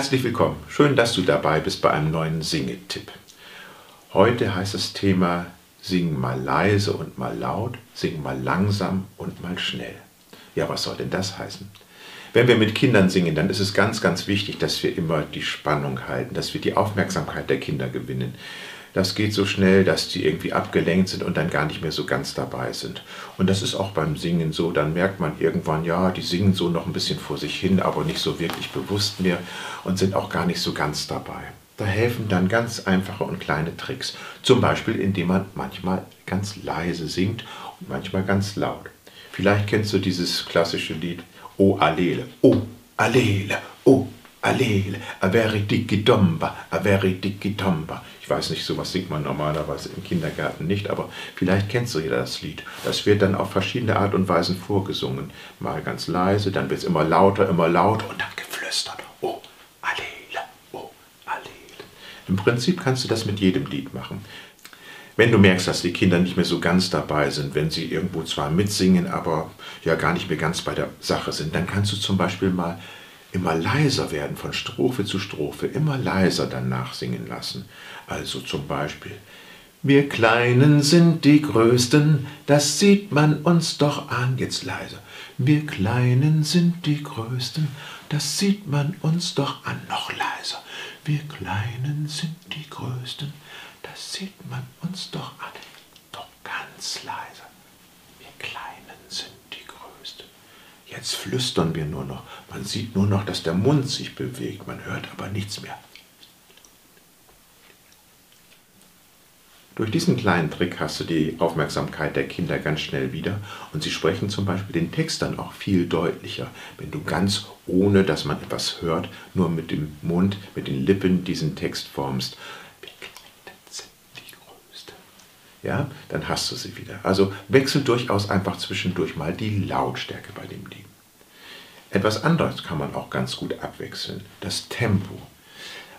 Herzlich willkommen. Schön, dass du dabei bist bei einem neuen Singetipp. Heute heißt das Thema Sing mal leise und mal laut, sing mal langsam und mal schnell. Ja, was soll denn das heißen? Wenn wir mit Kindern singen, dann ist es ganz, ganz wichtig, dass wir immer die Spannung halten, dass wir die Aufmerksamkeit der Kinder gewinnen das geht so schnell, dass die irgendwie abgelenkt sind und dann gar nicht mehr so ganz dabei sind. Und das ist auch beim Singen so, dann merkt man irgendwann, ja, die singen so noch ein bisschen vor sich hin, aber nicht so wirklich bewusst mehr und sind auch gar nicht so ganz dabei. Da helfen dann ganz einfache und kleine Tricks. Zum Beispiel, indem man manchmal ganz leise singt und manchmal ganz laut. Vielleicht kennst du dieses klassische Lied O Allele, O Allele, O Allele, averi dicki domba, averi dicki tomba. Ich weiß nicht, sowas singt man normalerweise im Kindergarten nicht, aber vielleicht kennst du ja das Lied. Das wird dann auf verschiedene Art und Weisen vorgesungen. Mal ganz leise, dann wird es immer lauter, immer lauter und dann geflüstert. Oh, Allele, oh, Allele. Im Prinzip kannst du das mit jedem Lied machen. Wenn du merkst, dass die Kinder nicht mehr so ganz dabei sind, wenn sie irgendwo zwar mitsingen, aber ja gar nicht mehr ganz bei der Sache sind, dann kannst du zum Beispiel mal immer leiser werden, von Strophe zu Strophe, immer leiser danach singen lassen. Also zum Beispiel, wir Kleinen sind die Größten, das sieht man uns doch an, jetzt leiser. Wir Kleinen sind die Größten, das sieht man uns doch an, noch leiser. Wir Kleinen sind die Größten, das sieht man uns doch an, doch ganz leiser. Wir Kleinen. Jetzt flüstern wir nur noch. Man sieht nur noch, dass der Mund sich bewegt, man hört aber nichts mehr. Durch diesen kleinen Trick hast du die Aufmerksamkeit der Kinder ganz schnell wieder und sie sprechen zum Beispiel den Text dann auch viel deutlicher, wenn du ganz ohne, dass man etwas hört, nur mit dem Mund, mit den Lippen diesen Text formst. Wir Kleinen sind die Größte. Ja, dann hast du sie wieder. Also wechsel durchaus einfach zwischendurch mal die Lautstärke bei dem Lied. Etwas anderes kann man auch ganz gut abwechseln, das Tempo.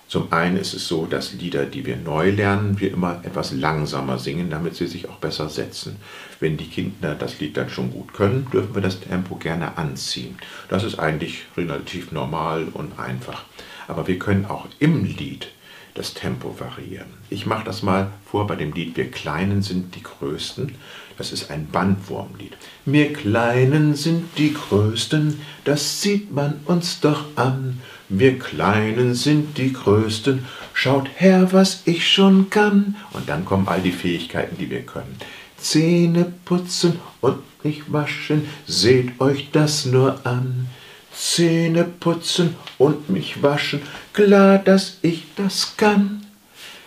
Zum einen ist es so, dass Lieder, die wir neu lernen, wir immer etwas langsamer singen, damit sie sich auch besser setzen. Wenn die Kinder das Lied dann schon gut können, dürfen wir das Tempo gerne anziehen. Das ist eigentlich relativ normal und einfach. Aber wir können auch im Lied das Tempo variieren. Ich mache das mal vor bei dem Lied Wir Kleinen sind die Größten. Das ist ein Bandwurmlied. Wir Kleinen sind die Größten, das sieht man uns doch an. Wir Kleinen sind die Größten, schaut her, was ich schon kann. Und dann kommen all die Fähigkeiten, die wir können. Zähne putzen und mich waschen, seht euch das nur an. Zähne putzen und mich waschen, klar, dass ich das kann.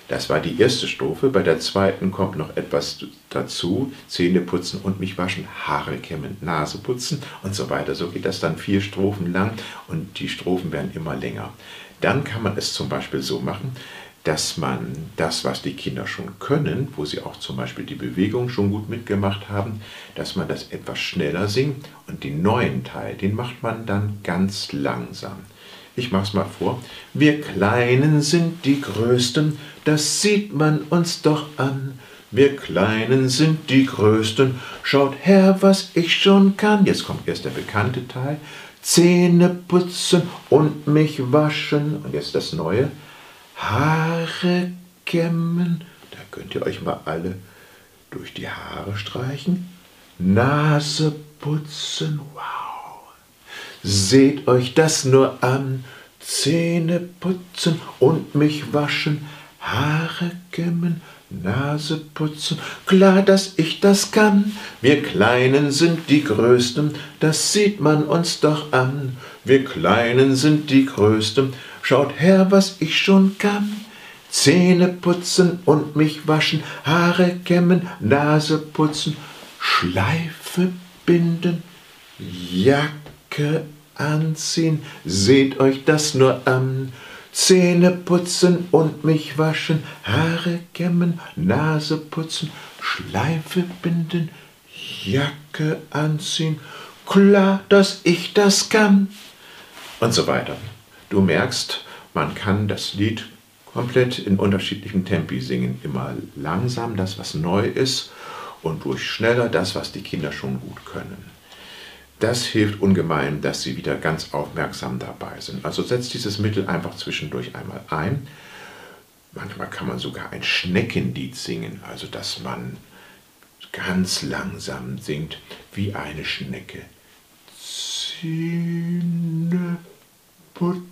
Das war die erste Strophe. Bei der zweiten kommt noch etwas dazu. Zähne putzen und mich waschen, Haare kämmen, Nase putzen und so weiter. So geht das dann vier Strophen lang und die Strophen werden immer länger. Dann kann man es zum Beispiel so machen, dass man das, was die Kinder schon können, wo sie auch zum Beispiel die Bewegung schon gut mitgemacht haben, dass man das etwas schneller singt und den neuen Teil, den macht man dann ganz langsam. Ich mach's mal vor. Wir Kleinen sind die Größten, das sieht man uns doch an. Wir Kleinen sind die Größten, schaut her, was ich schon kann. Jetzt kommt erst der bekannte Teil. Zähne putzen und mich waschen. Und jetzt das Neue. Haare kämmen. Da könnt ihr euch mal alle durch die Haare streichen. Nase putzen. Wow. Seht euch das nur an. Zähne putzen und mich waschen. Haare kämmen. Nase putzen, klar, dass ich das kann. Wir Kleinen sind die Größten, das sieht man uns doch an. Wir Kleinen sind die Größten, Schaut her, was ich schon kann. Zähne putzen und mich waschen, Haare kämmen, Nase putzen, Schleife binden, Jacke anziehen, seht euch das nur an. Zähne putzen und mich waschen, Haare kämmen, Nase putzen, Schleife binden, Jacke anziehen, klar, dass ich das kann. Und so weiter. Du merkst, man kann das Lied komplett in unterschiedlichen Tempi singen. Immer langsam das, was neu ist und durch schneller das, was die Kinder schon gut können. Das hilft ungemein, dass Sie wieder ganz aufmerksam dabei sind. Also setzt dieses Mittel einfach zwischendurch einmal ein. Manchmal kann man sogar ein Schneckenlied singen, also dass man ganz langsam singt wie eine Schnecke. Zähne putzen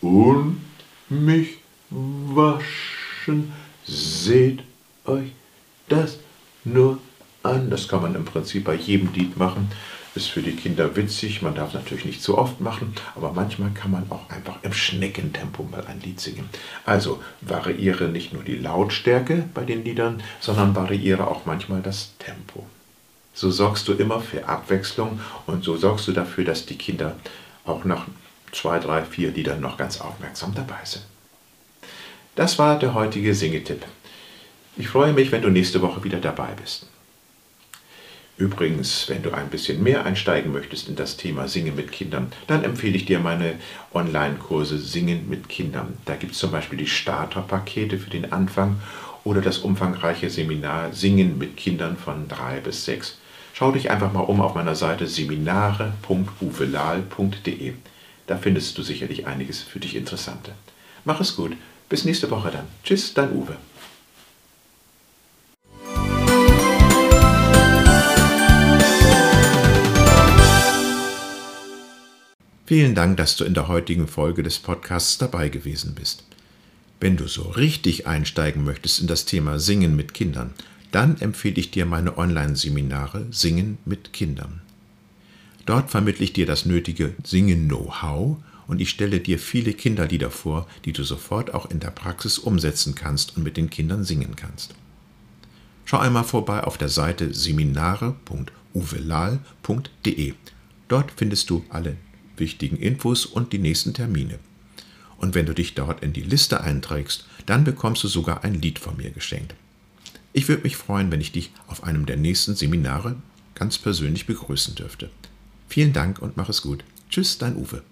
und mich waschen. Seht euch das nur an. Das kann man im Prinzip bei jedem Lied machen. Ist für die Kinder witzig. Man darf natürlich nicht zu oft machen, aber manchmal kann man auch einfach im Schneckentempo mal ein Lied singen. Also variiere nicht nur die Lautstärke bei den Liedern, sondern variiere auch manchmal das Tempo. So sorgst du immer für Abwechslung und so sorgst du dafür, dass die Kinder auch nach zwei, drei, vier Liedern noch ganz aufmerksam dabei sind. Das war der heutige Singetipp. Ich freue mich, wenn du nächste Woche wieder dabei bist. Übrigens, wenn du ein bisschen mehr einsteigen möchtest in das Thema Singen mit Kindern, dann empfehle ich dir meine Online-Kurse Singen mit Kindern. Da gibt es zum Beispiel die Starterpakete für den Anfang oder das umfangreiche Seminar Singen mit Kindern von drei bis sechs. Schau dich einfach mal um auf meiner Seite seminare.uvelal.de. Da findest du sicherlich einiges für dich Interessante. Mach es gut. Bis nächste Woche dann. Tschüss, dein Uwe. Vielen Dank, dass du in der heutigen Folge des Podcasts dabei gewesen bist. Wenn du so richtig einsteigen möchtest in das Thema Singen mit Kindern, dann empfehle ich dir meine Online-Seminare Singen mit Kindern. Dort vermittle ich dir das nötige Singen-Know-how und ich stelle dir viele Kinderlieder vor, die du sofort auch in der Praxis umsetzen kannst und mit den Kindern singen kannst. Schau einmal vorbei auf der Seite seminare.uvelal.de. Dort findest du alle wichtigen Infos und die nächsten Termine. Und wenn du dich dort in die Liste einträgst, dann bekommst du sogar ein Lied von mir geschenkt. Ich würde mich freuen, wenn ich dich auf einem der nächsten Seminare ganz persönlich begrüßen dürfte. Vielen Dank und mach es gut. Tschüss, dein Uwe.